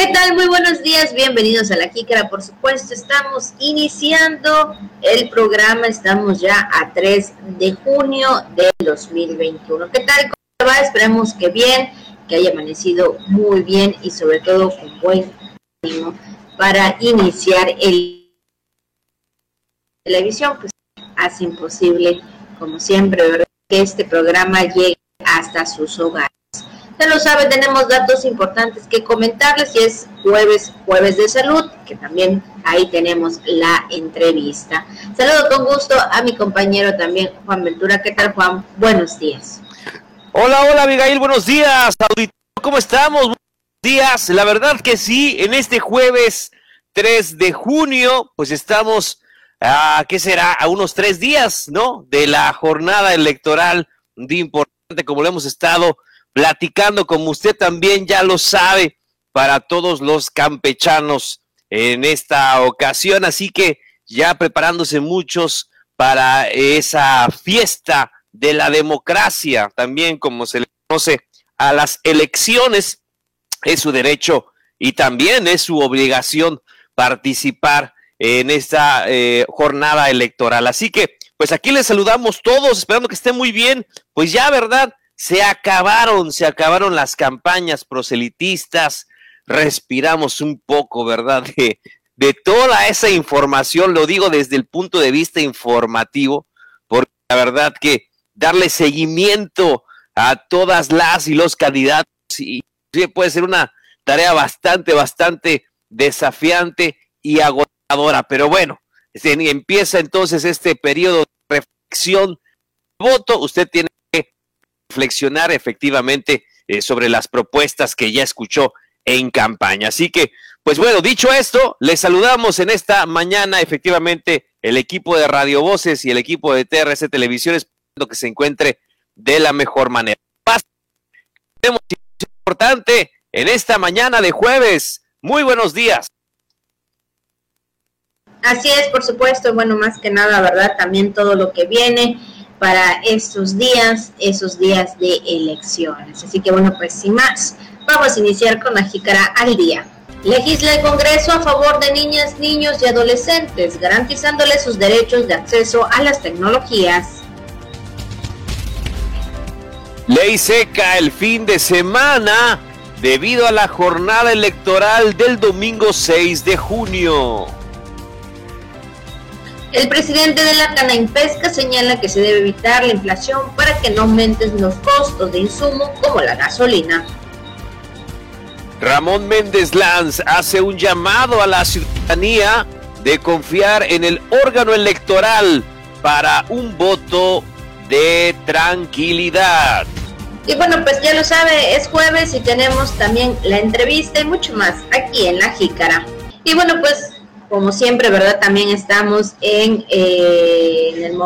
¿Qué tal? Muy buenos días, bienvenidos a la Jícara, por supuesto, estamos iniciando el programa, estamos ya a 3 de junio de 2021. ¿Qué tal? ¿Cómo va? Esperemos que bien, que haya amanecido muy bien y sobre todo con buen ánimo para iniciar el televisión, pues hace imposible, como siempre, ¿verdad? que este programa llegue hasta sus hogares. Ya lo sabe, tenemos datos importantes que comentarles y es jueves, jueves de salud, que también ahí tenemos la entrevista. Saludo con gusto a mi compañero también, Juan Ventura. ¿Qué tal, Juan? Buenos días. Hola, hola, Abigail, buenos días. ¿cómo estamos? Buenos días. La verdad que sí, en este jueves 3 de junio, pues estamos, a, ¿qué será? A unos tres días, ¿no? De la jornada electoral de importante, como lo hemos estado platicando, como usted también ya lo sabe, para todos los campechanos en esta ocasión. Así que ya preparándose muchos para esa fiesta de la democracia, también como se le conoce a las elecciones, es su derecho y también es su obligación participar en esta eh, jornada electoral. Así que, pues aquí les saludamos todos, esperando que esté muy bien. Pues ya, ¿verdad? Se acabaron, se acabaron las campañas proselitistas, respiramos un poco, ¿verdad? De, toda esa información, lo digo desde el punto de vista informativo, porque la verdad que darle seguimiento a todas las y los candidatos y puede ser una tarea bastante, bastante desafiante y agotadora, pero bueno, empieza entonces este periodo de reflexión. Voto, usted tiene reflexionar efectivamente eh, sobre las propuestas que ya escuchó en campaña. Así que, pues bueno, dicho esto, les saludamos en esta mañana efectivamente el equipo de Radio Voces y el equipo de TRC Televisión, esperando que se encuentre de la mejor manera. Tenemos importante en esta mañana de jueves. Muy buenos días. Así es, por supuesto, bueno, más que nada, ¿verdad? También todo lo que viene para estos días, esos días de elecciones. Así que bueno, pues sin más, vamos a iniciar con la jícara al día. Legisla el Congreso a favor de niñas, niños y adolescentes, garantizándoles sus derechos de acceso a las tecnologías. Ley seca el fin de semana debido a la jornada electoral del domingo 6 de junio. El presidente de la Pesca señala que se debe evitar la inflación para que no aumenten los costos de insumo como la gasolina. Ramón Méndez Lanz hace un llamado a la ciudadanía de confiar en el órgano electoral para un voto de tranquilidad. Y bueno, pues ya lo sabe, es jueves y tenemos también la entrevista y mucho más aquí en La Jícara. Y bueno, pues como siempre, ¿verdad? También estamos en, eh, en el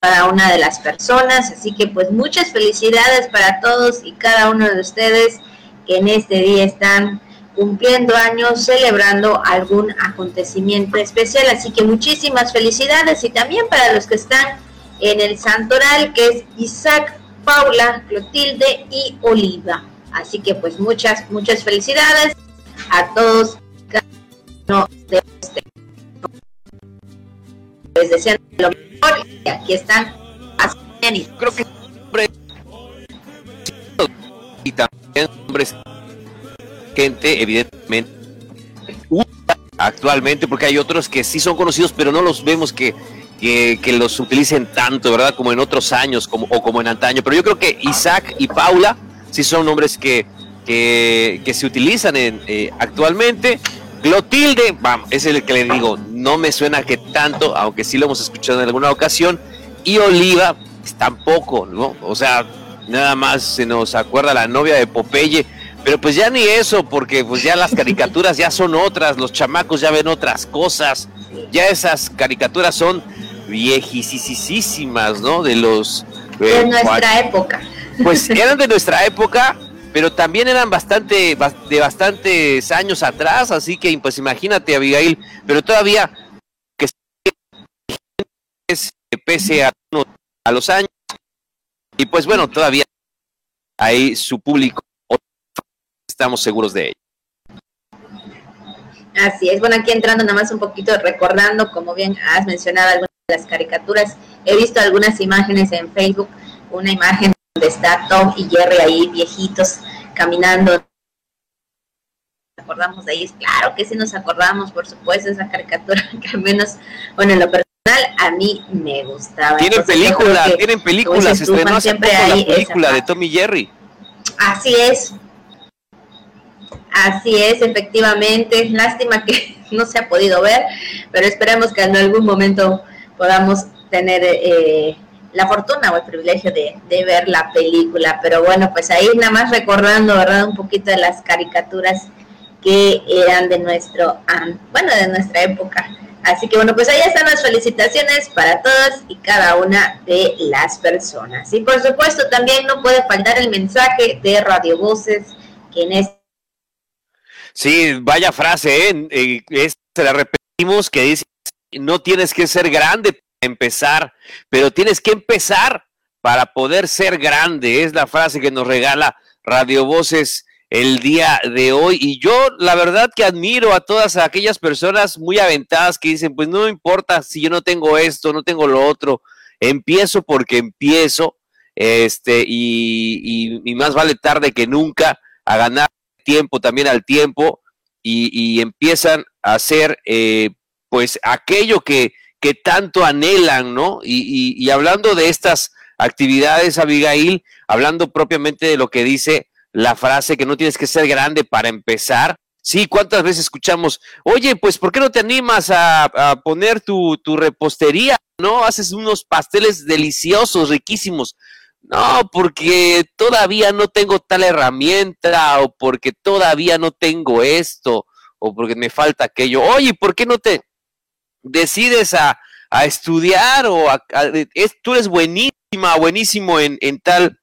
para una de las personas, así que pues muchas felicidades para todos y cada uno de ustedes que en este día están cumpliendo años, celebrando algún acontecimiento especial, así que muchísimas felicidades y también para los que están en el santoral, que es Isaac, Paula, Clotilde y Oliva. Así que pues muchas, muchas felicidades a todos no de les desean lo mejor y aquí están creo que y también hombres gente evidentemente actualmente porque hay otros que sí son conocidos pero no los vemos que, que, que, los utilicen tanto verdad como en otros años como o como en antaño. Pero yo creo que Isaac y Paula sí son nombres que que, que se utilizan en, eh, actualmente Clotilde, vamos, es el que le digo, no me suena que tanto, aunque sí lo hemos escuchado en alguna ocasión. Y Oliva, pues, tampoco, ¿no? O sea, nada más se nos acuerda la novia de Popeye, pero pues ya ni eso, porque pues ya las caricaturas ya son otras, los chamacos ya ven otras cosas, ya esas caricaturas son viejísimas, ¿no? De los... Eh, de nuestra época. Pues eran de nuestra época, pero también eran bastante de bastantes años atrás, así que pues imagínate Abigail, pero todavía que pese a, a los años y pues bueno, todavía hay su público estamos seguros de ello. Así es, bueno, aquí entrando nada más un poquito recordando, como bien has mencionado algunas de las caricaturas, he visto algunas imágenes en Facebook, una imagen donde está Tom y Jerry ahí viejitos caminando. ¿Nos acordamos de ahí? Claro que sí nos acordamos, por supuesto, esa caricatura que al menos, bueno, en lo personal a mí me gustaba. Tienen película, tienen películas, se estrenó siempre la película de Tom y Jerry. Así es, Así es, efectivamente. Lástima que no se ha podido ver, pero esperemos que en algún momento podamos tener eh, la fortuna o el privilegio de, ver la película. Pero bueno, pues ahí nada más recordando, ¿verdad? Un poquito de las caricaturas que eran de nuestro, bueno, de nuestra época. Así que bueno, pues ahí están las felicitaciones para todas y cada una de las personas. Y por supuesto también no puede faltar el mensaje de Radio Voces, que en este Sí, vaya frase, ¿eh? eh se la repetimos que dice, no tienes que ser grande empezar, pero tienes que empezar para poder ser grande. Es la frase que nos regala Radio Voces el día de hoy. Y yo la verdad que admiro a todas aquellas personas muy aventadas que dicen, pues no importa si yo no tengo esto, no tengo lo otro, empiezo porque empiezo, este, y, y más vale tarde que nunca a ganar tiempo también al tiempo y, empiezan a hacer eh, pues aquello que, que, tanto anhelan, ¿no? Y, y, hablando de estas actividades, Abigail, hablando propiamente de lo que dice la frase que no tienes que ser grande para empezar. Sí, ¿cuántas veces escuchamos, oye, pues ¿por qué no te animas a, a poner tu, tu repostería? ¿No? Haces unos pasteles deliciosos, riquísimos. No, porque todavía no tengo tal herramienta o porque todavía no tengo esto o porque me falta aquello. Oye, ¿por qué no te decides a, a estudiar o a, tú eres buenísima, buenísimo en, en, tal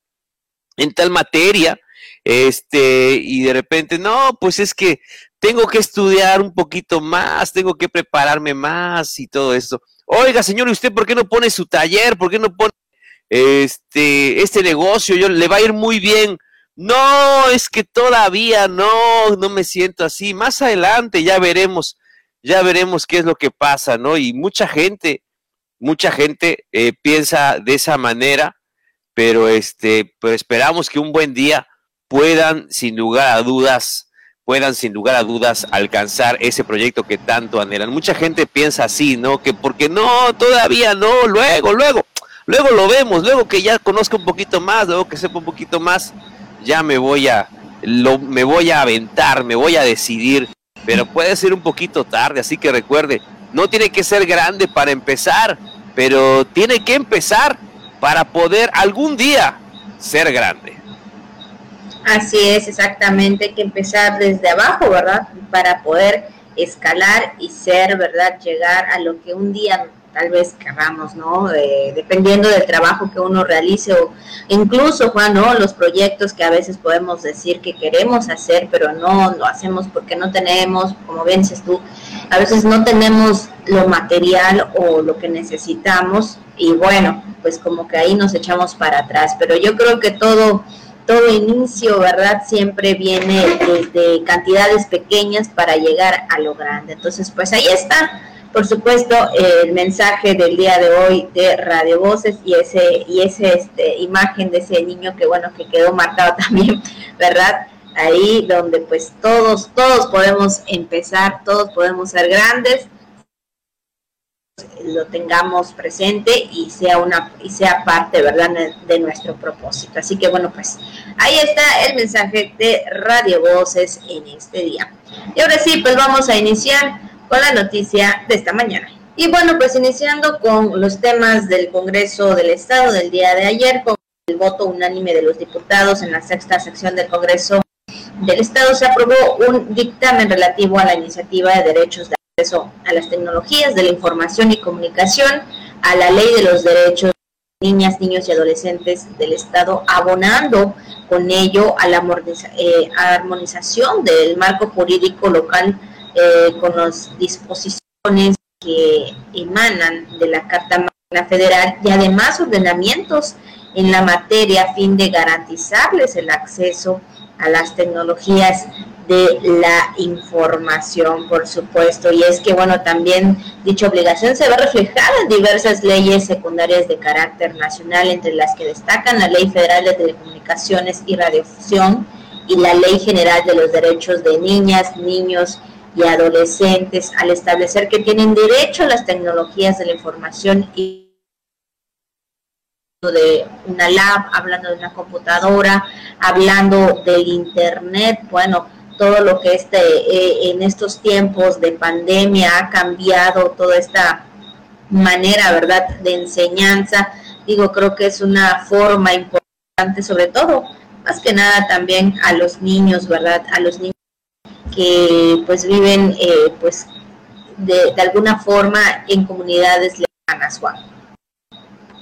en tal materia? Este, y de repente, no, pues es que tengo que estudiar un poquito más, tengo que prepararme más y todo esto. Oiga, señor, ¿y usted por qué no pone su taller? ¿Por qué no pone este, este negocio yo, le va a ir muy bien. No, es que todavía no, no me siento así. Más adelante ya veremos, ya veremos qué es lo que pasa, ¿no? Y mucha gente, mucha gente eh, piensa de esa manera, pero este, pues esperamos que un buen día puedan, sin lugar a dudas, puedan sin lugar a dudas alcanzar ese proyecto que tanto anhelan. Mucha gente piensa así, ¿no? Que porque no, todavía no, luego, luego. Luego lo vemos, luego que ya conozca un poquito más, luego que sepa un poquito más, ya me voy a, lo, me voy a aventar, me voy a decidir, pero puede ser un poquito tarde, así que recuerde, no tiene que ser grande para empezar, pero tiene que empezar para poder algún día ser grande. Así es, exactamente, hay que empezar desde abajo, ¿verdad? Para poder escalar y ser, ¿verdad? Llegar a lo que un día tal vez queramos, ¿no? Eh, dependiendo del trabajo que uno realice o incluso, Juan, ¿no? Los proyectos que a veces podemos decir que queremos hacer, pero no lo hacemos porque no tenemos, como bien dices tú, a veces no tenemos lo material o lo que necesitamos y bueno, pues como que ahí nos echamos para atrás, pero yo creo que todo todo inicio, ¿verdad? Siempre viene desde cantidades pequeñas para llegar a lo grande. Entonces, pues ahí está por supuesto, el mensaje del día de hoy de Radio Voces y ese y ese este, imagen de ese niño que bueno que quedó marcado también, ¿verdad? Ahí donde pues todos todos podemos empezar, todos podemos ser grandes. Lo tengamos presente y sea una y sea parte verdad de nuestro propósito. Así que bueno pues ahí está el mensaje de Radio Voces en este día. Y ahora sí pues vamos a iniciar con la noticia de esta mañana. Y bueno, pues iniciando con los temas del Congreso del Estado del día de ayer, con el voto unánime de los diputados en la sexta sección del Congreso del Estado, se aprobó un dictamen relativo a la iniciativa de derechos de acceso a las tecnologías de la información y comunicación, a la ley de los derechos de niñas, niños y adolescentes del Estado, abonando con ello a la eh, armonización del marco jurídico local eh, con las disposiciones que emanan de la Carta Magna Federal y además ordenamientos en la materia a fin de garantizarles el acceso a las tecnologías de la información, por supuesto. Y es que, bueno, también dicha obligación se ve reflejada en diversas leyes secundarias de carácter nacional, entre las que destacan la Ley Federal de Telecomunicaciones y Radiofusión y la Ley General de los Derechos de Niñas, Niños y Adolescentes, al establecer que tienen derecho a las tecnologías de la información y de una lab, hablando de una computadora, hablando del internet, bueno, todo lo que este, eh, en estos tiempos de pandemia ha cambiado toda esta manera, ¿verdad?, de enseñanza. Digo, creo que es una forma importante, sobre todo, más que nada también a los niños, ¿verdad?, a los niños que pues viven, eh, pues, de, de, alguna forma en comunidades lejanas, Juan.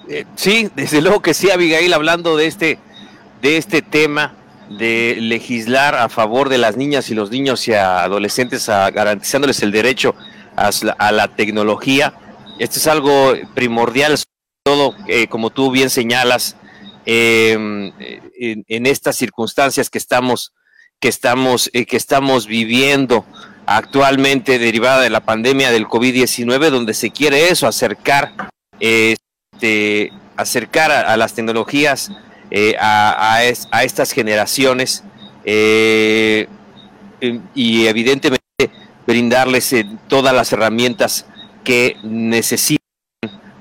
Eh, sí, desde luego que sí, Abigail, hablando de este, de este tema de legislar a favor de las niñas y los niños y adolescentes, a, garantizándoles el derecho a, a, la tecnología. Esto es algo primordial, sobre todo, eh, como tú bien señalas, en, en, estas circunstancias que estamos, que estamos, eh, que estamos viviendo actualmente derivada de la pandemia del COVID-19, donde se quiere eso, acercar, este, acercar a, las tecnologías eh, a, a, es, a, estas generaciones eh, y evidentemente brindarles todas las herramientas que necesitan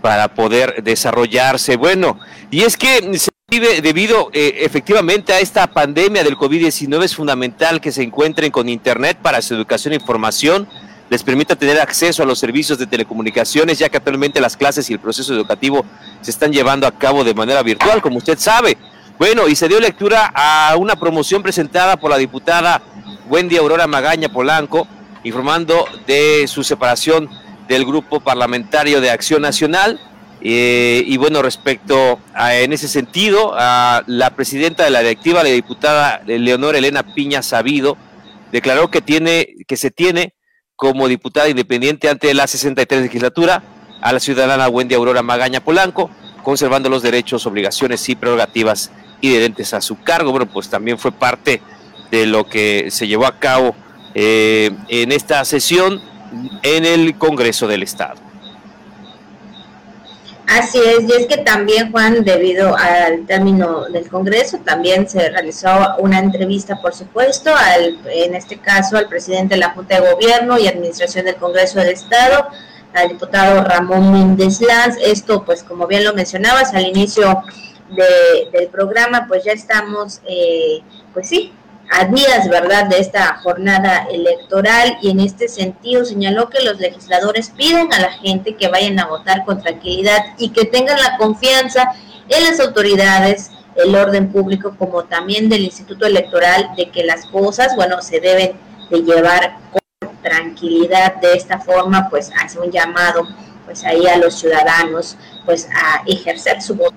para poder desarrollarse. Bueno, y es que se vive debido eh, efectivamente a esta pandemia del COVID-19 es fundamental que se encuentren con Internet para su educación e información les permita tener acceso a los servicios de telecomunicaciones, ya que actualmente las clases y el proceso educativo se están llevando a cabo de manera virtual, como usted sabe. Bueno, y se dio lectura a una promoción presentada por la diputada Wendy Aurora Magaña Polanco, informando de su separación del grupo parlamentario de Acción Nacional. Eh, y bueno, respecto a, en ese sentido, a la presidenta de la directiva, la diputada Leonor Elena Piña Sabido, declaró que tiene, que se tiene como diputada independiente ante la 63 legislatura a la ciudadana Wendy Aurora Magaña Polanco, conservando los derechos, obligaciones y prerrogativas inherentes a su cargo. Bueno, pues también fue parte de lo que se llevó a cabo eh, en esta sesión en el Congreso del Estado. Así es, y es que también, Juan, debido al término del Congreso, también se realizó una entrevista, por supuesto, al, en este caso al presidente de la Junta de Gobierno y Administración del Congreso del Estado, al diputado Ramón Méndez Lanz. Esto, pues, como bien lo mencionabas al inicio de, del programa, pues ya estamos, eh, pues sí, a ¿verdad?, de esta jornada electoral y en este sentido señaló que los legisladores piden a la gente que vayan a votar con tranquilidad y que tengan la confianza en las autoridades, el orden público, como también del Instituto Electoral, de que las cosas, bueno, se deben de llevar con tranquilidad. De esta forma, pues hace un llamado, pues ahí a los ciudadanos, pues a ejercer su voto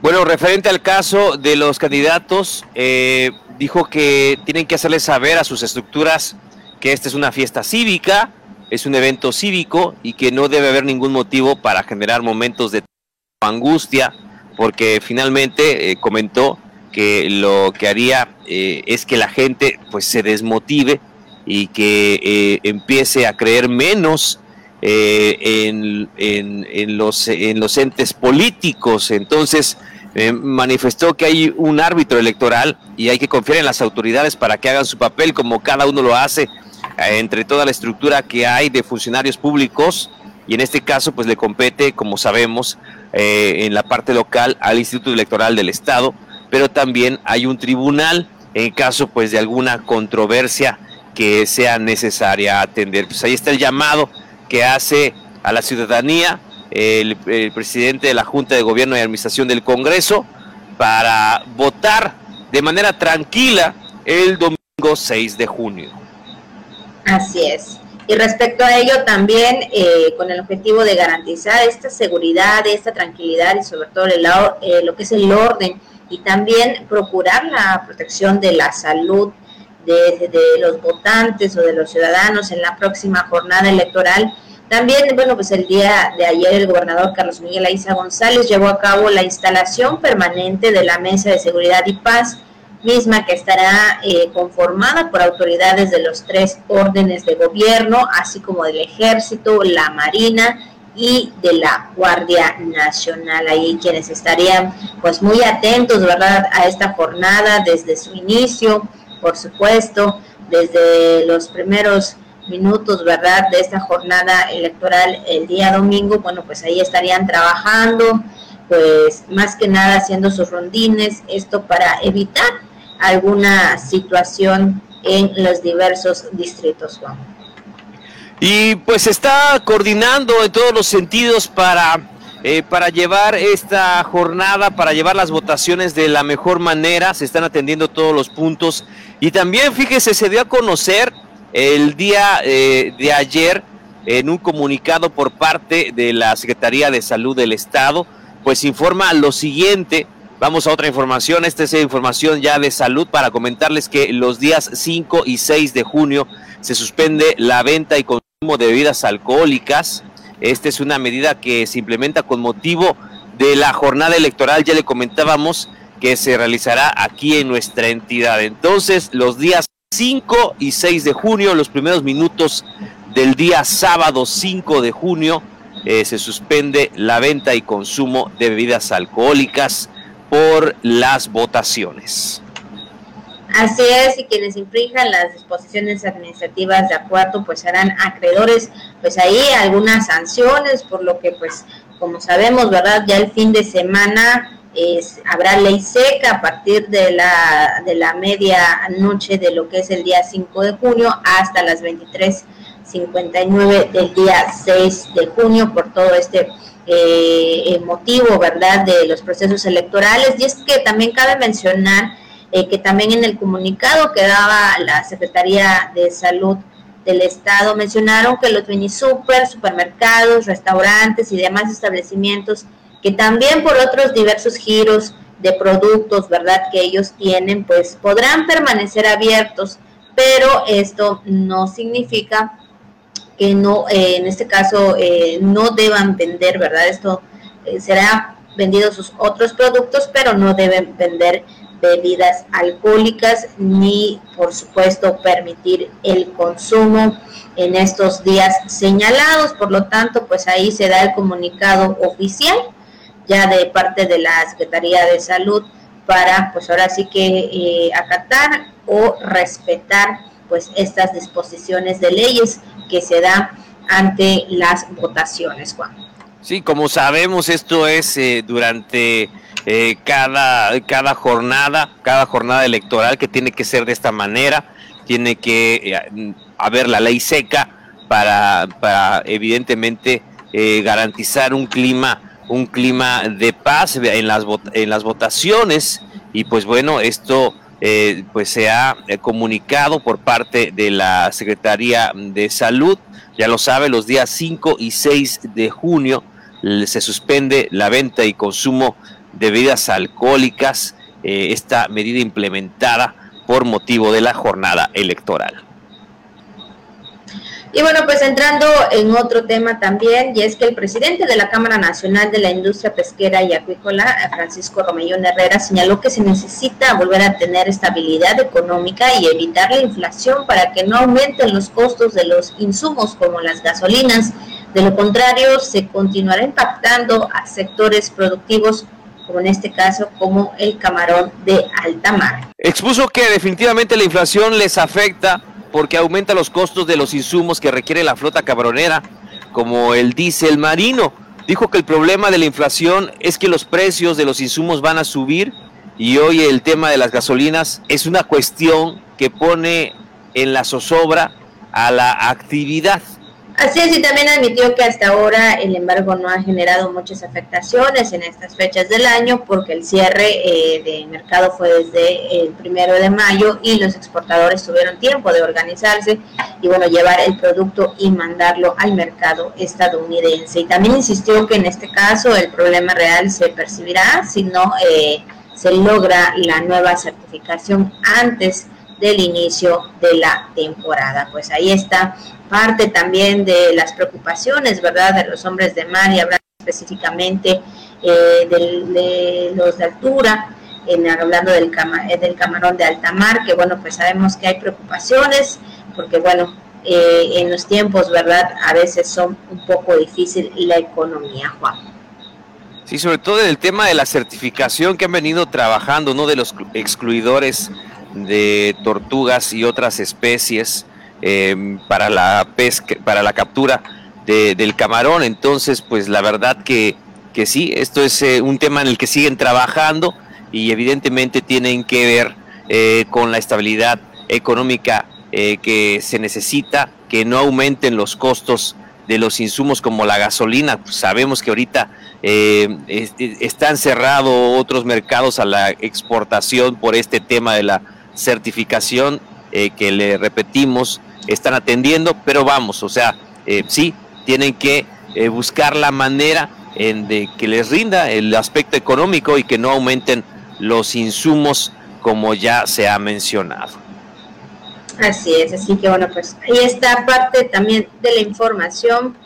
bueno, referente al caso de los candidatos, eh, dijo que tienen que hacerles saber a sus estructuras que esta es una fiesta cívica, es un evento cívico y que no debe haber ningún motivo para generar momentos de angustia, porque finalmente eh, comentó que lo que haría eh, es que la gente pues se desmotive y que eh, empiece a creer menos en, en, en, los, en los entes políticos. Entonces, eh, manifestó que hay un árbitro electoral y hay que confiar en las autoridades para que hagan su papel como cada uno lo hace eh, entre toda la estructura que hay de funcionarios públicos y en este caso pues le compete, como sabemos, eh, en la parte local al Instituto Electoral del Estado, pero también hay un tribunal en caso pues de alguna controversia que sea necesaria atender. Pues ahí está el llamado que hace a la ciudadanía el, presidente de la Junta de Gobierno y Administración del Congreso para votar de manera tranquila el domingo 6 de junio. Así es. Y respecto a ello también, eh, con el objetivo de garantizar esta seguridad, esta tranquilidad y sobre todo el, eh, lo que es el orden y también procurar la protección de la salud de los votantes o de los ciudadanos en la próxima jornada electoral, también, bueno, pues el día de ayer el gobernador Carlos Miguel Aiza González llevó a cabo la instalación permanente de la Mesa de Seguridad y Paz misma que estará eh, conformada por autoridades de los tres órdenes de gobierno, así como del ejército, la marina y de la Guardia Nacional. Ahí quienes estarían pues muy atentos, ¿verdad?, a esta jornada desde su inicio, por supuesto, desde los primeros minutos, ¿verdad?, de esta jornada electoral el día domingo, bueno, pues ahí estarían trabajando, pues más que nada haciendo sus rondines, esto para evitar alguna situación en los diversos distritos, Juan. Y pues está coordinando en todos los sentidos para, eh, para llevar esta jornada, para llevar las votaciones de la mejor manera, se están atendiendo todos los puntos. Y también, fíjese, se dio a conocer el día eh, de ayer en un comunicado por parte de la Secretaría de Salud del Estado, pues informa lo siguiente. Vamos a otra información. Esta es información ya de salud para comentarles que los días 5 y 6 de junio se suspende la venta y consumo de bebidas alcohólicas. Esta es una medida que se implementa con motivo de la jornada electoral. Ya le comentábamos que se realizará aquí en nuestra entidad. Entonces, los días 5 y 6 de junio, los primeros minutos del día sábado 5 de junio, eh, se suspende la venta y consumo de bebidas alcohólicas por las votaciones. Así es, y quienes infrinjan las disposiciones administrativas de acuerdo, pues serán acreedores, pues ahí algunas sanciones, por lo que pues como sabemos, ¿verdad? Ya el fin de semana es, habrá ley seca a partir de la, de la media noche de lo que es el día 5 de junio hasta las 23 59 del día 6 de junio por todo este eh, motivo, ¿verdad?, de los procesos electorales. Y es que también cabe mencionar eh, que también en el comunicado que daba la Secretaría de Salud del Estado mencionaron que los mini super, supermercados, restaurantes y demás establecimientos que también por otros diversos giros de productos, ¿verdad?, que ellos tienen, pues podrán permanecer abiertos, pero esto no significa que no, eh, en este caso, eh, no deban vender, ¿verdad? Esto eh, será vendido sus otros productos, pero no deben vender bebidas alcohólicas ni, por supuesto, permitir el consumo en estos días señalados. Por lo tanto, pues ahí se da el comunicado oficial ya de parte de la Secretaría de Salud para, pues ahora sí que acatar o respetar pues estas disposiciones de leyes que se da ante las votaciones, Juan. Sí, como sabemos, esto es eh, durante eh, cada, cada jornada, cada jornada electoral que tiene que ser de esta manera, tiene que eh, haber la ley seca para, para evidentemente garantizar un clima, un clima de paz en las, en las votaciones y pues bueno, esto eh, pues se ha eh, comunicado por parte de la Secretaría de Salud. Ya lo sabe, los días 5 y 6 de junio se suspende la venta y consumo de bebidas alcohólicas, eh, esta medida implementada por motivo de la jornada electoral. Y bueno, pues entrando en otro tema también, y es que el presidente de la Cámara Nacional de la Industria Pesquera y Acuícola, Francisco Romellón Herrera, señaló que se necesita volver a tener estabilidad económica y evitar la inflación para que no aumenten los costos de los insumos como las gasolinas. De lo contrario, se continuará impactando a sectores productivos como en este caso como el camarón de alta mar. Expuso que definitivamente la inflación les afecta porque aumenta los costos de los insumos que requiere la flota cabronera, como el diésel marino. Dijo que el problema de la inflación es que los precios de los insumos van a subir y hoy el tema de las gasolinas es una cuestión que pone en la zozobra a la actividad Así es, y también admitió que hasta ahora el embargo no ha generado muchas afectaciones en estas fechas del año porque el cierre eh, de mercado fue desde el primero de mayo y los exportadores tuvieron tiempo de organizarse y bueno, llevar el producto y mandarlo al mercado estadounidense. Y también insistió que en este caso el problema real se percibirá si no eh, se logra la nueva certificación antes del inicio de la temporada. Pues ahí está parte también de las preocupaciones, ¿verdad?, de los hombres de mar y hablar específicamente eh, de, los de altura. en, hablando del, del camarón de alta mar, que bueno, pues sabemos que hay preocupaciones, porque bueno, eh, en los tiempos, ¿verdad? A veces son un poco difícil la economía, Juan. Sí, sobre todo el tema de la certificación que han venido trabajando, ¿no? De los excluidores de tortugas y otras especies em, para la pesca, para la captura del camarón. Entonces, pues la verdad que, que sí, esto es eh, un tema en el que siguen trabajando y evidentemente tienen que ver eh, con la estabilidad económica eh, que se necesita, que no aumenten los costos de los insumos como la gasolina. Pues sabemos que ahorita eh, están cerrados otros mercados a la exportación por este tema de la certificación eh, que le repetimos, están atendiendo, pero vamos, o sea, sí, tienen que buscar la manera en de que les rinda el aspecto económico y que no aumenten los insumos como ya se ha mencionado. Así es, así que bueno, pues ahí está parte también de la información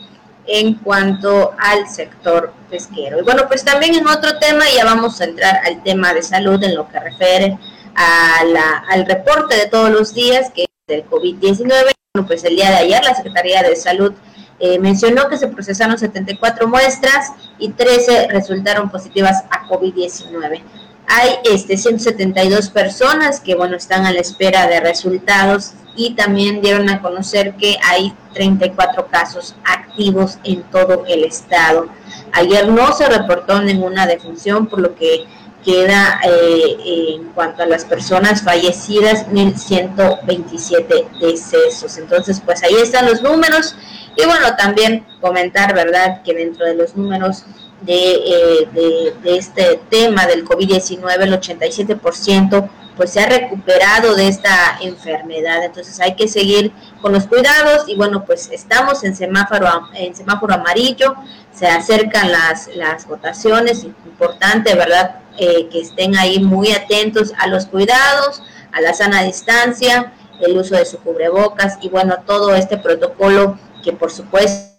en cuanto al sector pesquero. Y bueno, pues también en otro tema, ya vamos a entrar al tema de salud en lo que refiere a la, al reporte de todos los días, que del COVID-19. Bueno, pues el día de ayer la Secretaría de Salud eh, mencionó que se procesaron 74 muestras y 13 resultaron positivas a COVID-19. Hay este, 172 personas que bueno están a la espera de resultados y también dieron a conocer que hay 34 casos activos en todo el estado. Ayer no se reportó ninguna defunción, por lo que queda eh, en cuanto a las personas fallecidas 1127 decesos. Entonces, pues ahí están los números y bueno, también comentar, ¿verdad?, que dentro de los números eh, de, de, este tema del COVID-19, el 87% pues se ha recuperado de esta enfermedad. Entonces hay que seguir con los cuidados y bueno, pues estamos en semáforo, en semáforo amarillo, se acercan las, las votaciones, importante, ¿verdad? Eh, que estén ahí muy atentos a los cuidados, a la sana distancia, el uso de su cubrebocas y bueno, todo este protocolo que por supuesto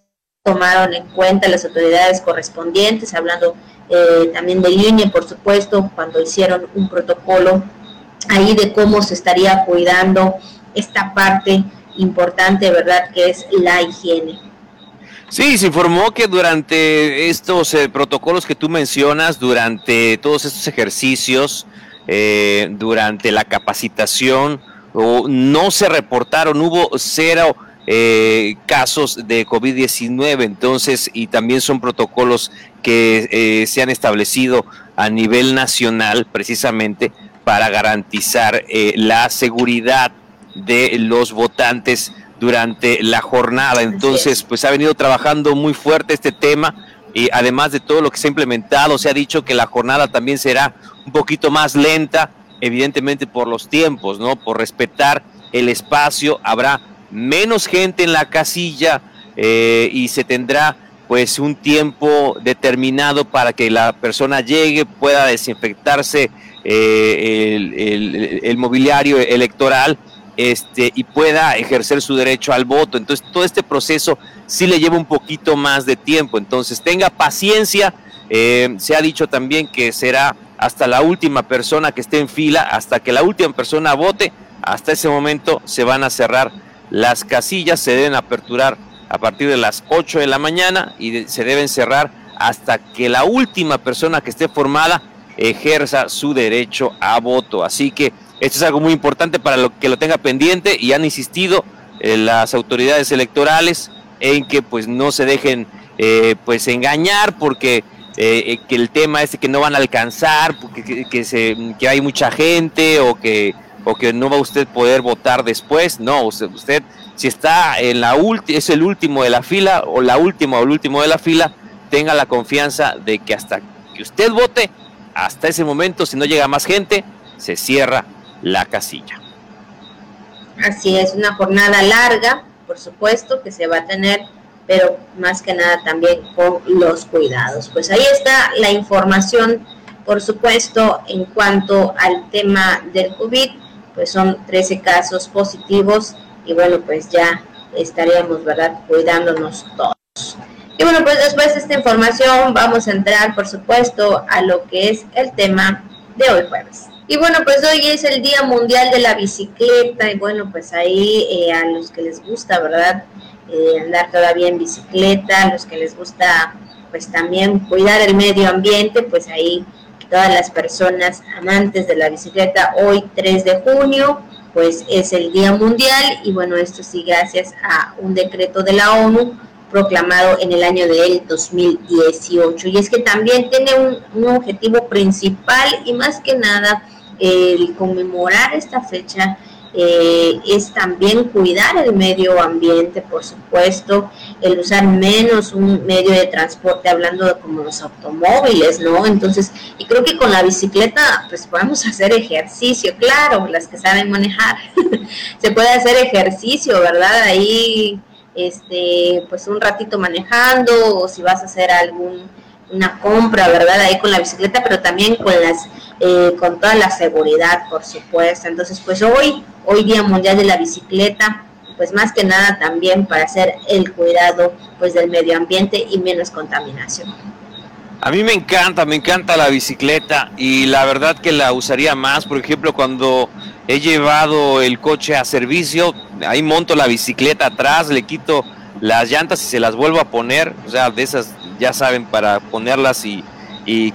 tomaron en cuenta las autoridades correspondientes, hablando eh, también de línea, por supuesto, cuando hicieron un protocolo ahí de cómo se estaría cuidando esta parte importante, ¿verdad?, que es la higiene. Sí, se informó que durante estos eh, protocolos que tú mencionas, durante todos estos ejercicios, eh, durante la capacitación, no se reportaron, hubo cero eh, casos de COVID-19, entonces, y también son protocolos que se han establecido a nivel nacional precisamente para garantizar la seguridad de los votantes durante la jornada. Entonces, pues ha venido trabajando muy fuerte este tema y además de todo lo que se ha implementado, se ha dicho que la jornada también será un poquito más lenta, evidentemente por los tiempos, ¿no? Por respetar el espacio, habrá menos gente en la casilla eh, y se tendrá pues un tiempo determinado para que la persona llegue, pueda desinfectarse eh, el, mobiliario electoral este, y pueda ejercer su derecho al voto. Entonces todo este proceso sí le lleva un poquito más de tiempo. Entonces tenga paciencia. Eh, se ha dicho también que será hasta la última persona que esté en fila, hasta que la última persona vote. Hasta ese momento se van a cerrar las casillas se deben aperturar a partir de las 8 de la mañana y se deben cerrar hasta que la última persona que esté formada ejerza su derecho a voto. Así que esto es algo muy importante para lo que lo tenga pendiente y han insistido eh, las autoridades electorales en que pues no se dejen eh, pues engañar porque eh, que el tema es que no van a alcanzar, porque que, se, que hay mucha gente o que o que no va usted poder votar después. No, usted, usted si está en la última, es el último de la fila o la última o el último de la fila, tenga la confianza de que hasta que usted vote, hasta ese momento, si no llega más gente, se cierra la casilla. Así es, una jornada larga, por supuesto, que se va a tener, pero más que nada también con los cuidados. Pues ahí está la información, por supuesto, en cuanto al tema del COVID pues son 13 casos positivos y bueno, pues ya estaríamos, ¿verdad?, cuidándonos todos. Y bueno, pues después de esta información vamos a entrar, por supuesto, a lo que es el tema de hoy jueves. Y bueno, pues hoy es el Día Mundial de la Bicicleta y bueno, pues ahí eh, a los que les gusta, ¿verdad? Eh, andar todavía en bicicleta, a los que les gusta pues también cuidar el medio ambiente, pues ahí todas las personas amantes de la bicicleta, hoy 3 de junio, pues es el Día Mundial y bueno, esto sí gracias a un decreto de la ONU proclamado en el año del 2018. Y es que también tiene un, objetivo principal y más que nada el conmemorar esta fecha eh, es también cuidar el medio ambiente, por supuesto, el usar menos un medio de transporte, hablando de como los automóviles, ¿no? Entonces, y creo que con la bicicleta, pues podemos hacer ejercicio, claro, las que saben manejar, se puede hacer ejercicio, ¿verdad? Ahí este, pues un ratito manejando o si vas a hacer algún una compra, ¿verdad? Ahí con la bicicleta, pero también con las eh, con toda la seguridad, por supuesto. Entonces, pues hoy, hoy Día Mundial de la Bicicleta, pues más que nada también para hacer el cuidado pues del medio ambiente y menos contaminación. A mí me encanta, me encanta la bicicleta y la verdad que la usaría más, por ejemplo, cuando he llevado el coche a servicio, ahí monto la bicicleta atrás, le quito las llantas y se las vuelvo a poner, o sea, de esas ya saben para ponerlas y,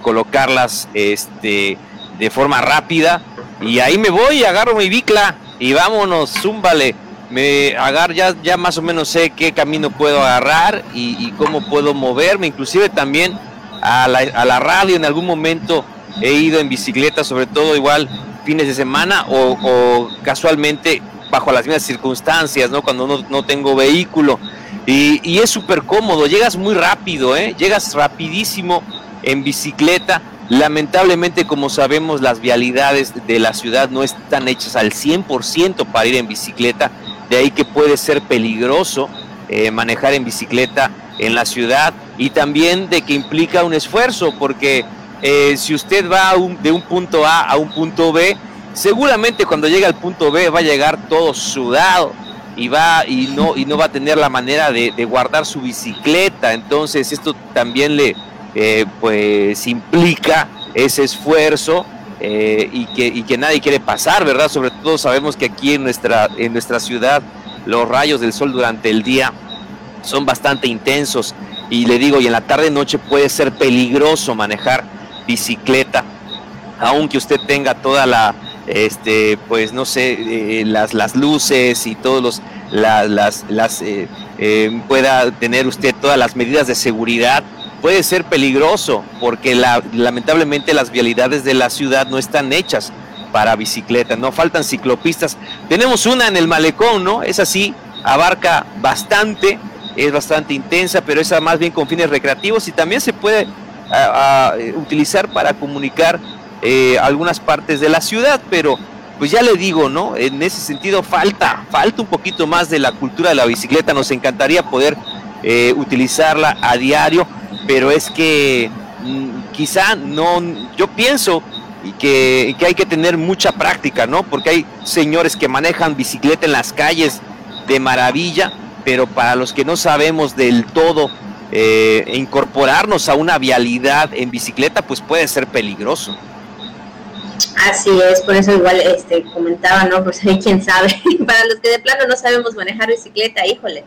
colocarlas este de forma rápida y ahí me voy, agarro mi bicla y vámonos, zúmbale. Me agar ya, ya más o menos sé qué camino puedo agarrar y, y cómo puedo moverme, inclusive también a la, a la radio en algún momento he ido en bicicleta, sobre todo igual fines de semana o, casualmente bajo las mismas circunstancias, ¿no? Cuando no, no tengo vehículo. Y, y es súper cómodo, llegas muy rápido, ¿eh? Llegas rapidísimo en bicicleta. Lamentablemente, como sabemos, las vialidades de la ciudad no están hechas al 100% para ir en bicicleta, de ahí que puede ser peligroso eh, manejar en bicicleta en la ciudad y también de que implica un esfuerzo, porque eh, si usted va de un punto A a un punto B, seguramente cuando llegue al punto B va a llegar todo sudado y va y no y no va a tener la manera de, guardar su bicicleta. Entonces esto también le eh, pues implica ese esfuerzo eh, y, que, nadie quiere pasar, ¿verdad? Sobre todo sabemos que aquí en nuestra, en nuestra ciudad los rayos del sol durante el día son bastante intensos y le digo, y en la tarde noche puede ser peligroso manejar bicicleta, aunque usted tenga toda la, este, pues no sé, eh, las, las luces y todos los, las, las eh, eh, pueda tener usted todas las medidas de seguridad, puede ser peligroso porque la, lamentablemente las vialidades de la ciudad no están hechas para bicicleta, no faltan ciclopistas. Tenemos una en el malecón, ¿no? Es así, abarca bastante, es bastante intensa, pero esa más bien con fines recreativos y también se puede utilizar para comunicar eh, algunas partes de la ciudad, pero pues ya le digo, ¿no? En ese sentido falta, falta un poquito más de la cultura de la bicicleta, nos encantaría poder eh, utilizarla a diario, pero es que mm, quizá no, yo pienso que, que hay que tener mucha práctica, ¿no? Porque hay señores que manejan bicicleta en las calles de maravilla, pero para los que no sabemos del todo eh, incorporarnos a una vialidad en bicicleta, pues puede ser peligroso. Así es, por eso igual este comentaba, ¿no? Pues hay quien sabe. Para los que de plano no sabemos manejar bicicleta, híjole,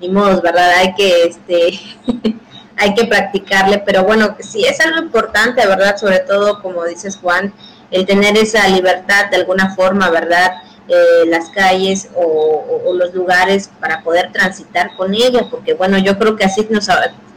ni modos, ¿verdad? Hay que este hay que practicarle, pero bueno, sí es algo importante, ¿verdad? Sobre todo, como dices Juan, el tener esa libertad de alguna forma, ¿verdad? Eh, las calles o, los lugares para poder transitar con ella, porque bueno, yo creo que así nos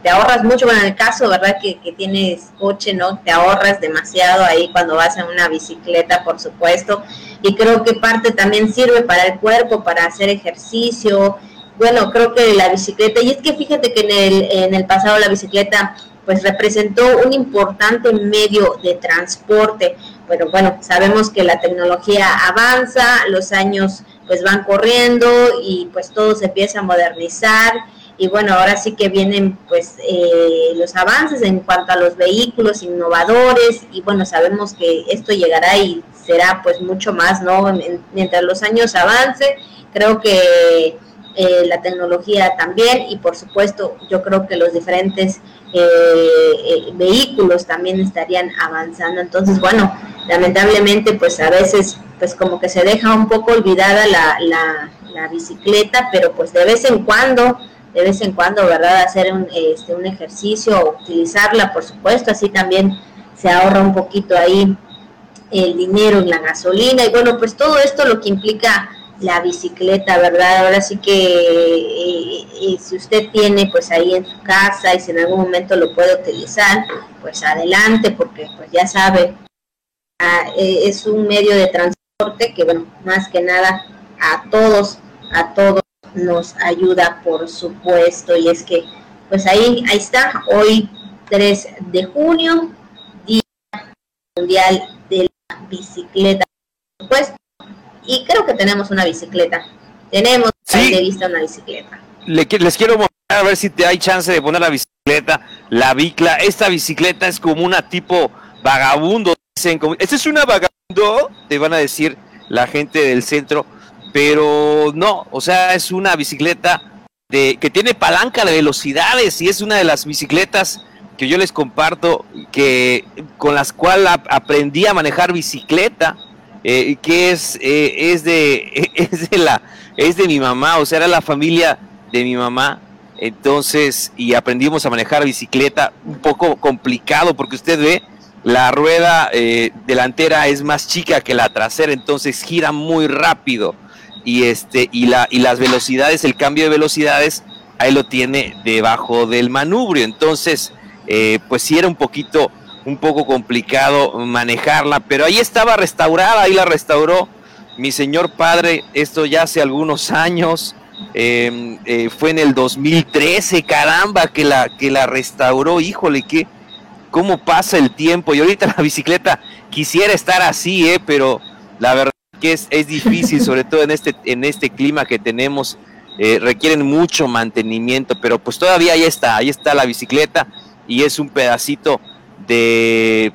te ahorras mucho, bueno, en el caso, ¿verdad? Que, que tienes coche, ¿no? Te ahorras demasiado ahí cuando vas en una bicicleta, por supuesto, y creo que parte también sirve para el cuerpo, para hacer ejercicio, bueno, creo que la bicicleta, y es que fíjate que en el, en el pasado la bicicleta pues representó un importante medio de transporte, pero bueno, sabemos que la tecnología avanza, los años pues van corriendo y pues todo se empieza a modernizar. Y bueno, ahora sí que vienen pues eh, los avances en cuanto a los vehículos innovadores. Y bueno, sabemos que esto llegará y será pues mucho más, ¿no? Mientras los años avance, creo que eh, la tecnología también. Y por supuesto yo creo que los diferentes eh, vehículos también estarían avanzando. Entonces, bueno, lamentablemente pues a veces pues como que se deja un poco olvidada la, la, la bicicleta, pero pues de vez en cuando de vez en cuando, ¿verdad? Hacer un, este, un ejercicio, utilizarla, por supuesto, así también se ahorra un poquito ahí el dinero en la gasolina y bueno, pues todo esto lo que implica la bicicleta, ¿verdad? Ahora sí que eh, eh, si usted tiene pues ahí en su casa y si en algún momento lo puede utilizar, pues adelante, porque pues ya sabe, ah, eh, es un medio de transporte que bueno, más que nada a todos, a todos nos ayuda, por supuesto, y es que pues ahí, ahí está, hoy 3 de junio, Día Mundial de la Bicicleta, por supuesto, y creo que tenemos una bicicleta, tenemos sí. de vista una bicicleta. Le, les quiero mostrar a ver si te hay chance de poner la bicicleta, la bicla, esta bicicleta es como una tipo vagabundo, dicen, esta es una vagabundo, te van a decir la gente del centro, pero no, o sea, es una bicicleta de, que tiene palanca de velocidades y es una de las bicicletas que yo les comparto que con las cuales aprendí a manejar bicicleta eh, que es eh, es de es de la es de mi mamá o sea era la familia de mi mamá. Entonces y aprendimos a manejar bicicleta un poco complicado porque usted ve la rueda eh, delantera es más chica que la trasera entonces gira muy rápido. Y este y la y las velocidades el cambio de velocidades ahí lo tiene debajo del manubrio. Entonces pues sí era un poquito un poco complicado manejarla pero ahí estaba restaurada ahí la restauró mi señor padre esto ya hace algunos años eh, eh, fue en el 2013 caramba que la que la restauró híjole que cómo pasa el tiempo y ahorita la bicicleta quisiera estar así eh pero la verdad que es, es difícil, sobre todo en este, en este clima que tenemos, eh, requieren mucho mantenimiento, pero pues todavía ahí está, ahí está la bicicleta y es un pedacito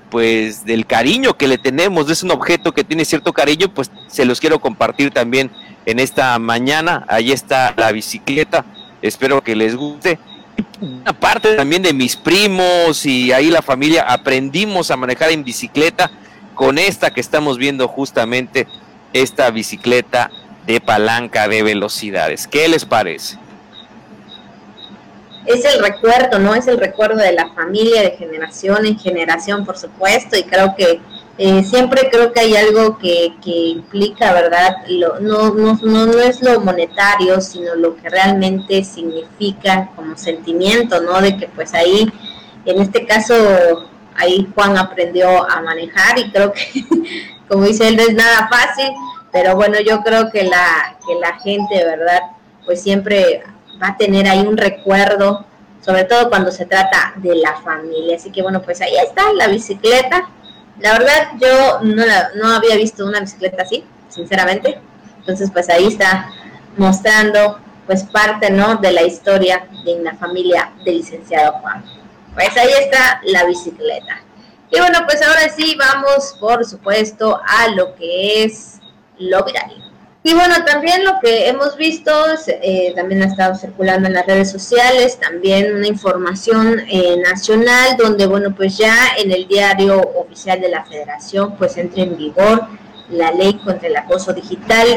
pues del cariño que le tenemos, es un objeto que tiene cierto cariño, pues se los quiero compartir también en esta mañana, ahí está la bicicleta, espero que les guste. Una parte también de mis primos y ahí la familia aprendimos a manejar en bicicleta con esta que estamos viendo justamente esta bicicleta de palanca de velocidades. ¿Qué les parece? Es el recuerdo, ¿no? Es el recuerdo de la familia de generación en generación, por supuesto, y creo que eh, siempre creo que hay algo que, que implica, ¿verdad? Lo, no, no, no, no es lo monetario, sino lo que realmente significa como sentimiento, ¿no? De que pues ahí, en este caso, ahí Juan aprendió a manejar y creo que como dice él, no es nada fácil, pero bueno, yo creo que la, que la gente, ¿verdad? Pues siempre va a tener ahí un recuerdo, sobre todo cuando se trata de la familia. Así que bueno, pues ahí está la bicicleta. La verdad, yo no, no había visto una bicicleta así, sinceramente. Entonces, pues ahí está mostrando pues parte, ¿no? De la historia de la familia del licenciado Juan. Pues ahí está la bicicleta. Y bueno, pues ahora sí vamos, por supuesto, a lo que es lo viral. Y bueno, también lo que hemos visto, eh, también ha estado circulando en las redes sociales, también una información eh, nacional donde, bueno, pues ya en el diario oficial de la federación, pues entra en vigor la ley contra el acoso digital,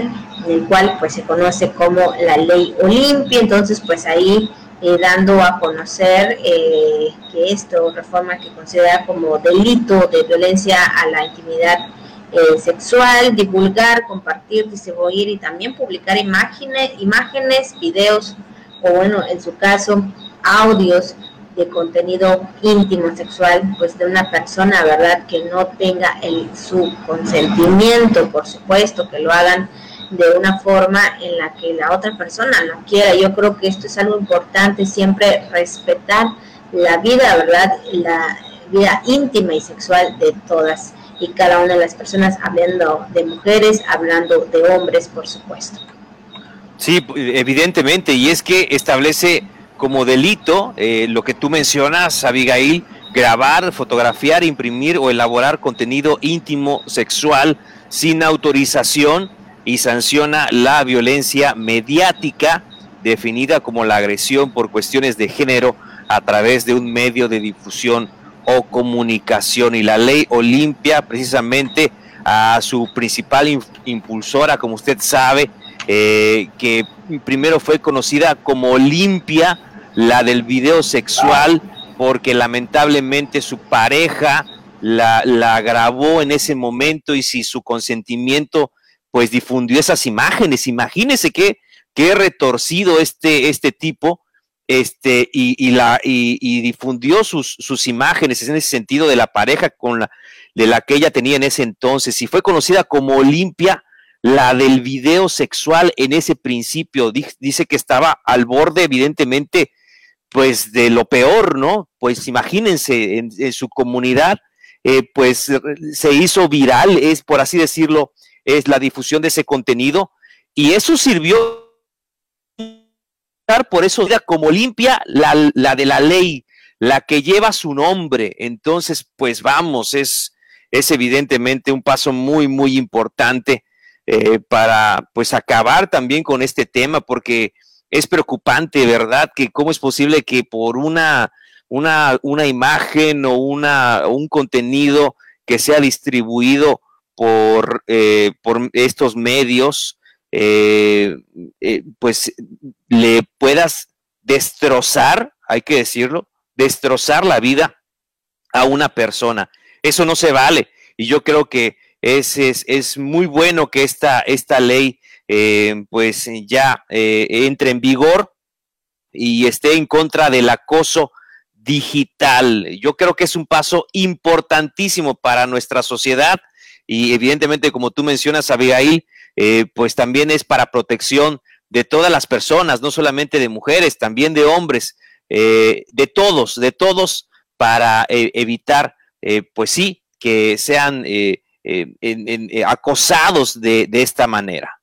en el cual pues se conoce como la ley Olimpia, entonces pues ahí eh, dando a conocer eh, que esto reforma que considera como delito de violencia a la intimidad eh, sexual, divulgar, compartir, distribuir y también publicar imágenes, imágenes, videos o bueno, en su caso, audios de contenido íntimo sexual, pues de una persona, ¿verdad? Que no tenga el, su consentimiento, por supuesto, que lo hagan de una forma en la que la otra persona no quiera. Yo creo que esto es algo importante, siempre respetar la vida, ¿verdad? La vida íntima y sexual de todas y cada una de las personas, hablando de mujeres, hablando de hombres, por supuesto. Sí, evidentemente, y es que establece como delito eh, lo que tú mencionas, Abigail, grabar, fotografiar, imprimir o elaborar contenido íntimo sexual sin autorización y sanciona la violencia mediática definida como la agresión por cuestiones de género a través de un medio de difusión o comunicación. Y la ley Olimpia, precisamente a su principal impulsora, como usted sabe, eh, que primero fue conocida como Olimpia, la del video sexual, porque lamentablemente su pareja la, la grabó en ese momento y si su consentimiento pues difundió esas imágenes. Imagínese qué, qué retorcido este, este tipo este, y, la, y, difundió sus, sus, imágenes en ese sentido de la pareja con la, de la que ella tenía en ese entonces y fue conocida como Olimpia, la del video sexual en ese principio. Dice que estaba al borde, evidentemente, pues de lo peor, ¿no? Pues imagínense, en, su comunidad, eh, pues se hizo viral, es por así decirlo, es la difusión de ese contenido y eso sirvió por eso como limpia la, la, de la ley, la que lleva su nombre. Entonces, pues vamos, es, es evidentemente un paso muy, muy importante eh, para pues acabar también con este tema, porque es preocupante, ¿verdad? Que cómo es posible que por una, una, una imagen o una, un contenido que sea distribuido por, eh, por estos medios, eh, eh, pues le puedas destrozar, hay que decirlo, destrozar la vida a una persona. Eso no se vale. Y yo creo que es, es, muy bueno que esta, esta ley eh, pues ya entre en vigor y esté en contra del acoso digital. Yo creo que es un paso importantísimo para nuestra sociedad y evidentemente, como tú mencionas, Abigail, eh, pues también es para protección de todas las personas, no solamente de mujeres, también de hombres, eh, de todos, de todos, para eh, evitar, pues sí, que sean acosados de, de, esta manera.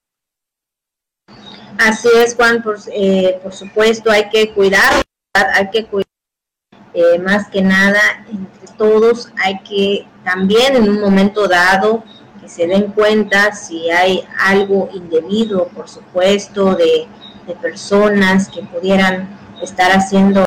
Así es, Juan, por, por supuesto, hay que cuidar, hay que cuidar más que nada entre todos, hay que también en un momento dado se den cuenta si hay algo indebido, por supuesto, de, personas que pudieran estar haciendo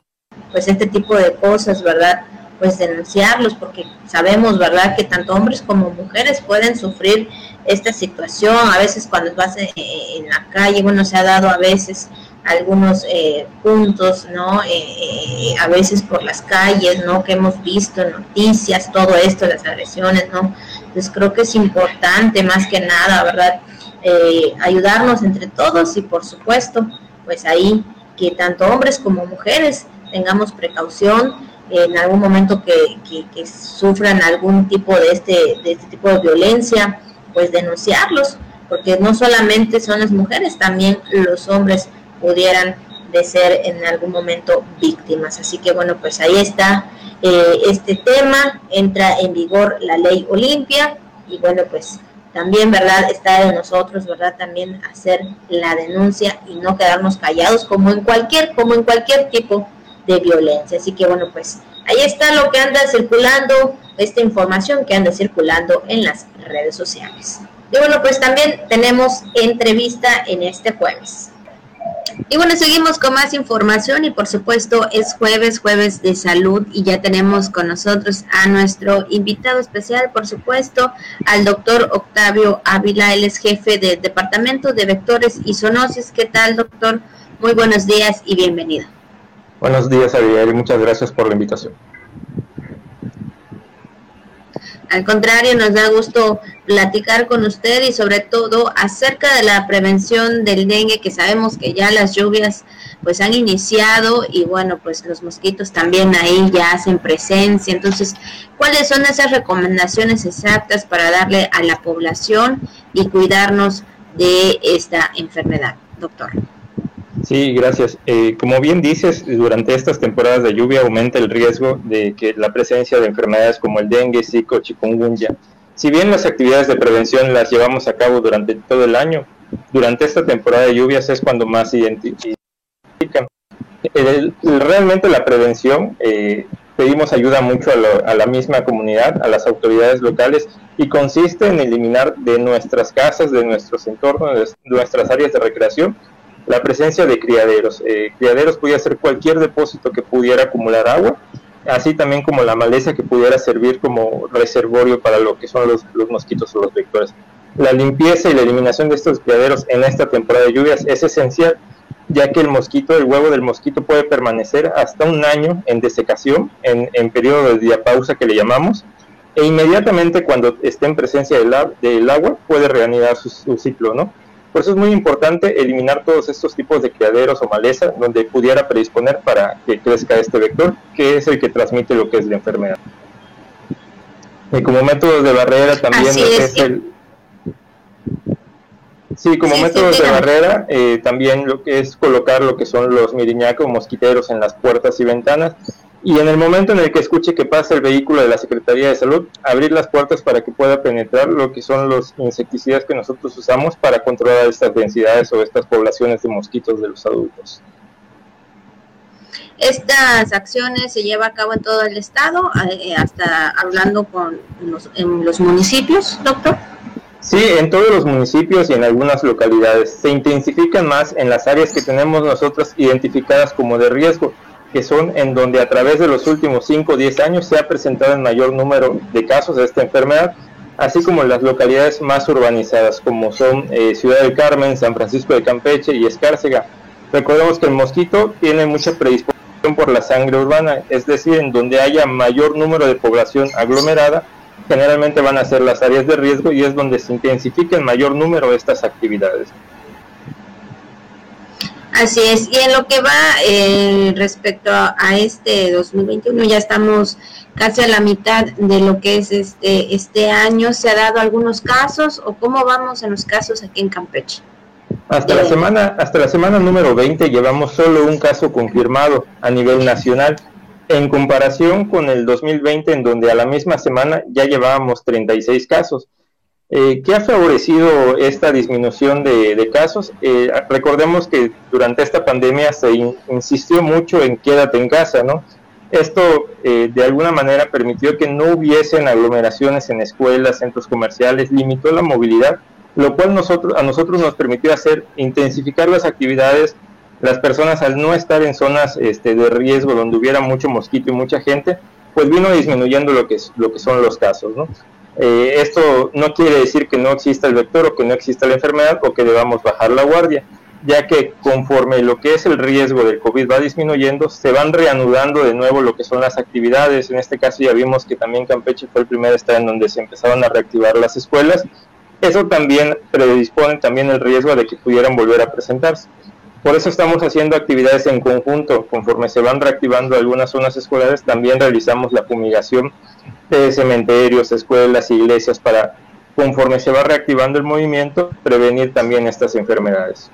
pues este tipo de cosas, ¿verdad? Pues denunciarlos, porque sabemos, ¿verdad?, que tanto hombres como mujeres pueden sufrir esta situación. A veces cuando vas en la calle, bueno, se ha dado a veces algunos eh, puntos, ¿no? Eh, eh, a veces por las calles, ¿no? Que hemos visto noticias, todo esto, las agresiones, ¿no? Entonces creo que es importante más que nada, ¿verdad? ayudarnos entre todos y por supuesto, pues ahí que tanto hombres como mujeres tengamos precaución en algún momento que, que, sufran algún tipo de este, de este tipo de violencia, pues denunciarlos, porque no solamente son las mujeres, también los hombres pudieran de ser en algún momento víctimas. Así que bueno, pues ahí está eh, este tema, entra en vigor la ley Olimpia y bueno, pues también, ¿verdad? Está de nosotros, ¿verdad? También hacer la denuncia y no quedarnos callados como en cualquier, como en cualquier tipo de violencia. Así que bueno, pues ahí está lo que anda circulando, esta información que anda circulando en las redes sociales. Y bueno, pues también tenemos entrevista en este jueves. Y bueno, seguimos con más información y por supuesto es jueves, jueves de salud y ya tenemos con nosotros a nuestro invitado especial, por supuesto, al doctor Octavio Ávila, él es jefe del Departamento de Vectores y Zoonosis. ¿Qué tal, doctor? Muy buenos días y bienvenido. Buenos días, Abigail, y muchas gracias por la invitación. Al contrario, nos da gusto platicar con usted y sobre todo acerca de la prevención del dengue, que sabemos que ya las lluvias pues han iniciado y bueno, pues los mosquitos también ahí ya hacen presencia. Entonces, ¿cuáles son esas recomendaciones exactas para darle a la población y cuidarnos de esta enfermedad, doctor? Sí, gracias. Eh, como bien dices, durante estas temporadas de lluvia aumenta el riesgo de que la presencia de enfermedades como el dengue, zika, chikungunya. Si bien las actividades de prevención las llevamos a cabo durante todo el año, durante esta temporada de lluvias es cuando más se identifican. realmente la prevención, eh, pedimos ayuda mucho a, a, la misma comunidad, a las autoridades locales, y consiste en eliminar de nuestras casas, de nuestros entornos, de nuestras áreas de recreación, la presencia de criaderos. Eh, criaderos podía ser cualquier depósito que pudiera acumular agua así también como la maleza que pudiera servir como reservorio para lo que son los, los mosquitos o los vectores. La limpieza y la eliminación de estos criaderos en esta temporada de lluvias es esencial, ya que el mosquito, el huevo del mosquito puede permanecer hasta un año en desecación, en, en periodo de diapausa que le llamamos, e inmediatamente cuando esté en presencia del, del agua puede reanudar su, su, ciclo, ¿no? Por eso es muy importante eliminar todos estos tipos de criaderos o maleza donde pudiera predisponer para que crezca este vector, que es el que transmite lo que es la enfermedad. Y como métodos de barrera también es, es el, Sí, como sí, métodos sí, de barrera, eh, también lo que es colocar lo que son los miriñacos mosquiteros en las puertas y ventanas. Y en el momento en el que escuche que pasa el vehículo de la Secretaría de Salud, abrir las puertas para que pueda penetrar lo que son los insecticidas que nosotros usamos para controlar estas densidades o estas poblaciones de mosquitos de los adultos. Estas acciones se lleva a cabo en todo el estado, eh, hasta hablando con los, en los municipios, doctor. Sí, en todos los municipios y en algunas localidades. Se intensifican más en las áreas que tenemos nosotros identificadas como de riesgo, que son en donde a través de los últimos 5 o 10 años se ha presentado el mayor número de casos de esta enfermedad, así como las localidades más urbanizadas, como son eh, Ciudad del Carmen, San Francisco de Campeche y Escárcega. Recordemos que el mosquito tiene mucha predisposición por la sangre urbana, es decir, en donde haya mayor número de población aglomerada, generalmente van a ser las áreas de riesgo y es donde se intensifica el mayor número de estas actividades. Así es, y en lo que va eh, respecto a, a, este 2021, ya estamos casi a la mitad de lo que es este, este año. ¿Se ha dado algunos casos o cómo vamos en los casos aquí en Campeche? Hasta la semana, hasta la semana número 20 llevamos solo un caso confirmado a nivel nacional en comparación con el 2020, en donde a la misma semana ya llevábamos 36 casos. Eh, ¿Qué ha favorecido esta disminución de, casos? Eh, recordemos que durante esta pandemia se in, insistió mucho en quédate en casa, ¿no? Esto eh, de alguna manera permitió que no hubiesen aglomeraciones en escuelas, centros comerciales, limitó la movilidad, lo cual nosotros, a nosotros nos permitió hacer intensificar las actividades las personas al no estar en zonas este, de riesgo donde hubiera mucho mosquito y mucha gente, pues vino disminuyendo lo que, lo que son los casos. ¿no? Eh, esto no quiere decir que no exista el vector o que no exista la enfermedad o que debamos bajar la guardia, ya que conforme lo que es el riesgo del COVID va disminuyendo, se van reanudando de nuevo lo que son las actividades. En este caso ya vimos que también Campeche fue el primer estado en donde se empezaron a reactivar las escuelas. Eso también predispone también el riesgo de que pudieran volver a presentarse. Por eso estamos haciendo actividades en conjunto. Conforme se van reactivando algunas zonas escolares, también realizamos la fumigación de cementerios, escuelas, iglesias, para, conforme se va reactivando el movimiento, prevenir también estas enfermedades.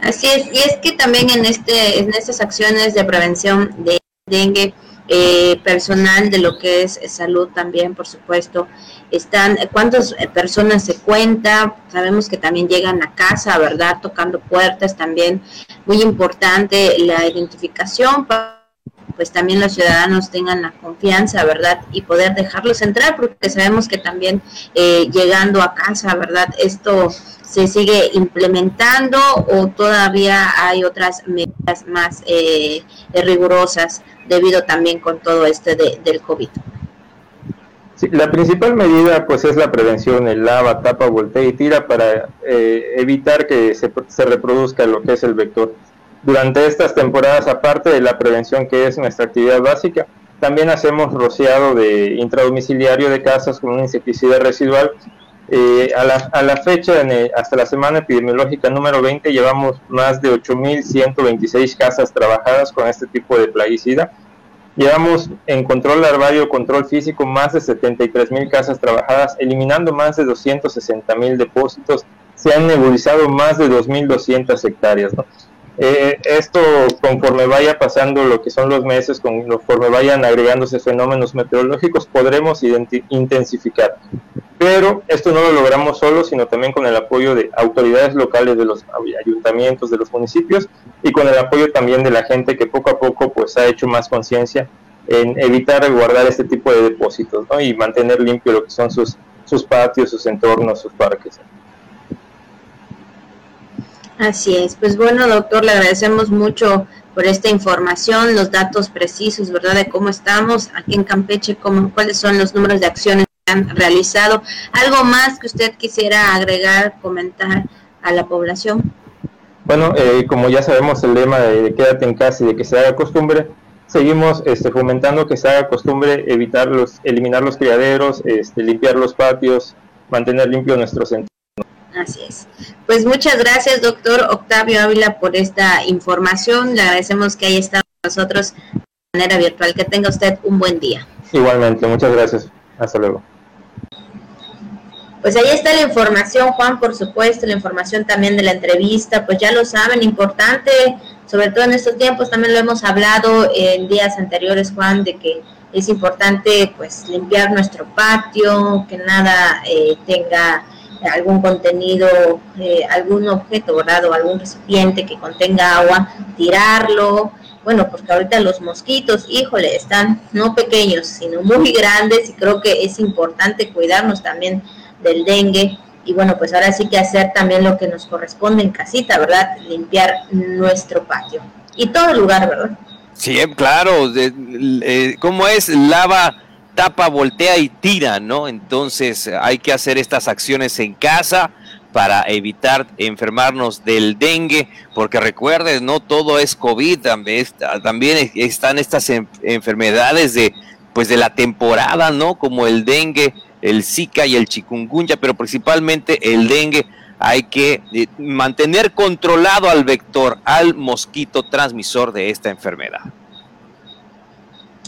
Así es, y es que también en, este, en estas acciones de prevención de dengue, eh, personal de lo que es salud también, por supuesto. Están, ¿cuántas personas se cuenta? Sabemos que también llegan a casa, ¿verdad? Tocando puertas también. Muy importante la identificación para pues también los ciudadanos tengan la confianza, ¿verdad? Y poder dejarlos entrar, porque sabemos que también eh, llegando a casa, ¿verdad? Esto se sigue implementando o todavía hay otras medidas más eh, rigurosas debido también con todo este de, del COVID. Sí, la principal medida pues es la prevención, el lava, tapa, voltea y tira para eh, evitar que se, se, reproduzca lo que es el vector. Durante estas temporadas, aparte de la prevención que es nuestra actividad básica, también hacemos rociado de intradomiciliario de casas con un insecticida residual. Eh, a, la, a, la, fecha, el, hasta la semana epidemiológica número 20, llevamos más de 8.126 casas trabajadas con este tipo de plaguicida Llevamos en control larvario, control físico, más de 73 mil casas trabajadas, eliminando más de 260 mil depósitos. Se han nebulizado más de 2.200 hectáreas. Eh, esto, conforme vaya pasando lo que son los meses, conforme vayan agregándose fenómenos meteorológicos, podremos intensificar. Pero esto no lo logramos solo, sino también con el apoyo de autoridades locales de los ayuntamientos, de los municipios y con el apoyo también de la gente que poco a poco pues ha hecho más conciencia en evitar guardar este tipo de depósitos ¿no? y mantener limpio lo que son sus, sus patios, sus entornos, sus parques. Así es, pues bueno doctor, le agradecemos mucho por esta información, los datos precisos, ¿verdad? De cómo estamos aquí en Campeche, cómo, cuáles son los números de acciones que han realizado. ¿Algo más que usted quisiera agregar, comentar a la población? Bueno, eh, como ya sabemos el lema de, quédate en casa y de que se haga costumbre, seguimos este, fomentando que se haga costumbre evitar los, eliminar los criaderos, este, limpiar los patios, mantener limpio nuestro centro. Así es. Pues muchas gracias, doctor Octavio Ávila, por esta información. Le agradecemos que haya estado con nosotros de manera virtual. Que tenga usted un buen día. Igualmente, muchas gracias. Hasta luego. Pues ahí está la información, Juan, por supuesto, la información también de la entrevista, pues ya lo saben, importante, sobre todo en estos tiempos, también lo hemos hablado en días anteriores, Juan, de que es importante pues limpiar nuestro patio, que nada eh, tenga algún contenido, eh, algún objeto, ¿verdad? O algún recipiente que contenga agua, tirarlo. Bueno, porque ahorita los mosquitos, híjole, están no pequeños, sino muy grandes y creo que es importante cuidarnos también del dengue. Y bueno, pues ahora sí que hacer también lo que nos corresponde en casita, ¿verdad? Limpiar nuestro patio y todo el lugar, ¿verdad? Sí, claro. Eh, ¿Cómo es? Lava tapa, voltea y tira, ¿no? Entonces hay que hacer estas acciones en casa para evitar enfermarnos del dengue, porque recuerden, no todo es COVID, también, están estas enfermedades de pues de la temporada, ¿no? Como el dengue, el Zika y el chikungunya, pero principalmente el dengue hay que eh, mantener controlado al vector, al mosquito transmisor de esta enfermedad.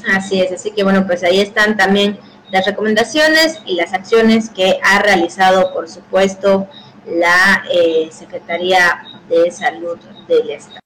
Así es, así que bueno, pues ahí están también las recomendaciones y las acciones que ha realizado, por supuesto, la eh, Secretaría de Salud del Estado.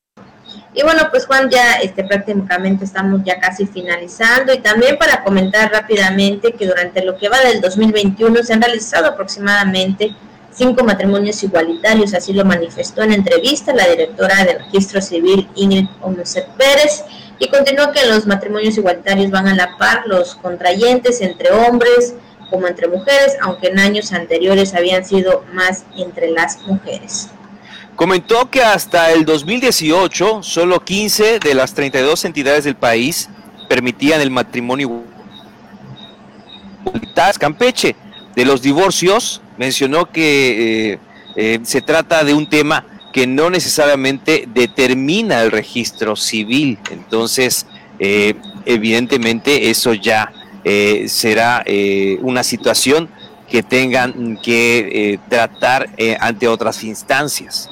Y bueno, pues Juan, ya este, prácticamente estamos ya casi finalizando y también para comentar rápidamente que durante lo que va del 2021 se han realizado aproximadamente cinco matrimonios igualitarios, así lo manifestó en entrevista la directora del Registro Civil Ingrid Omuset Pérez y continuó que los matrimonios igualitarios van a la par los contrayentes entre hombres como entre mujeres, aunque en años anteriores habían sido más entre las mujeres. Comentó que hasta el 2018 solo 15 de las 32 entidades del país permitían el matrimonio Campeche. De los divorcios, mencionó que eh, eh, se trata de un tema que no necesariamente determina el registro civil. Entonces, eh, evidentemente eso ya eh, será eh, una situación que tengan que tratar ante otras instancias.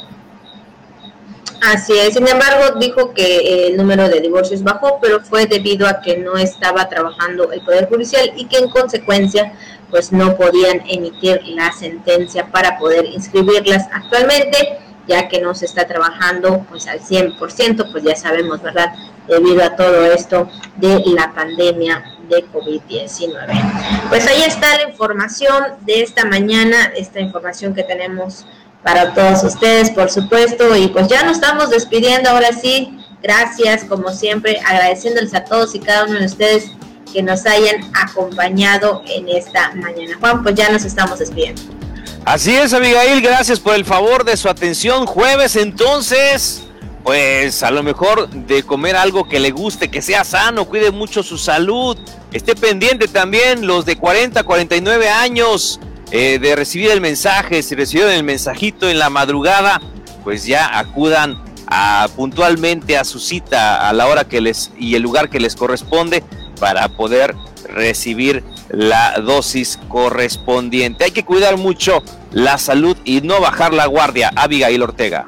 Así es, sin embargo, dijo que el número de divorcios bajó, pero fue debido a que no estaba trabajando el Poder Judicial y que en consecuencia pues no podían emitir la sentencia para poder inscribirlas. Actualmente ya que no se está trabajando pues al 100%, pues ya sabemos, ¿verdad? Debido a todo esto de la pandemia de COVID-19. Pues ahí está la información de esta mañana, esta información que tenemos para todos ustedes, por supuesto, y pues ya nos estamos despidiendo ahora sí. Gracias, como siempre, agradeciéndoles a todos y cada uno de ustedes que nos hayan acompañado en esta mañana. Juan, pues ya nos estamos despidiendo. Así es, Abigail, gracias por el favor de su atención. Jueves, entonces, pues a lo mejor de comer algo que le guste, que sea sano, cuide mucho su salud. Esté pendiente también los de 40, 49 años eh, de recibir el mensaje. Si recibieron el mensajito en la madrugada, pues ya acudan a, puntualmente a su cita a la hora que les y el lugar que les corresponde para poder recibir la dosis correspondiente. Hay que cuidar mucho la salud y no bajar la guardia. Abigail Ortega.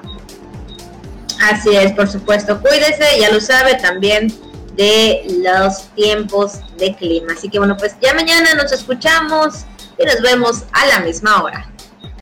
Así es, por supuesto. Cuídese, ya lo sabe también de los tiempos de clima. Así que bueno, pues ya mañana nos escuchamos y nos vemos a la misma hora.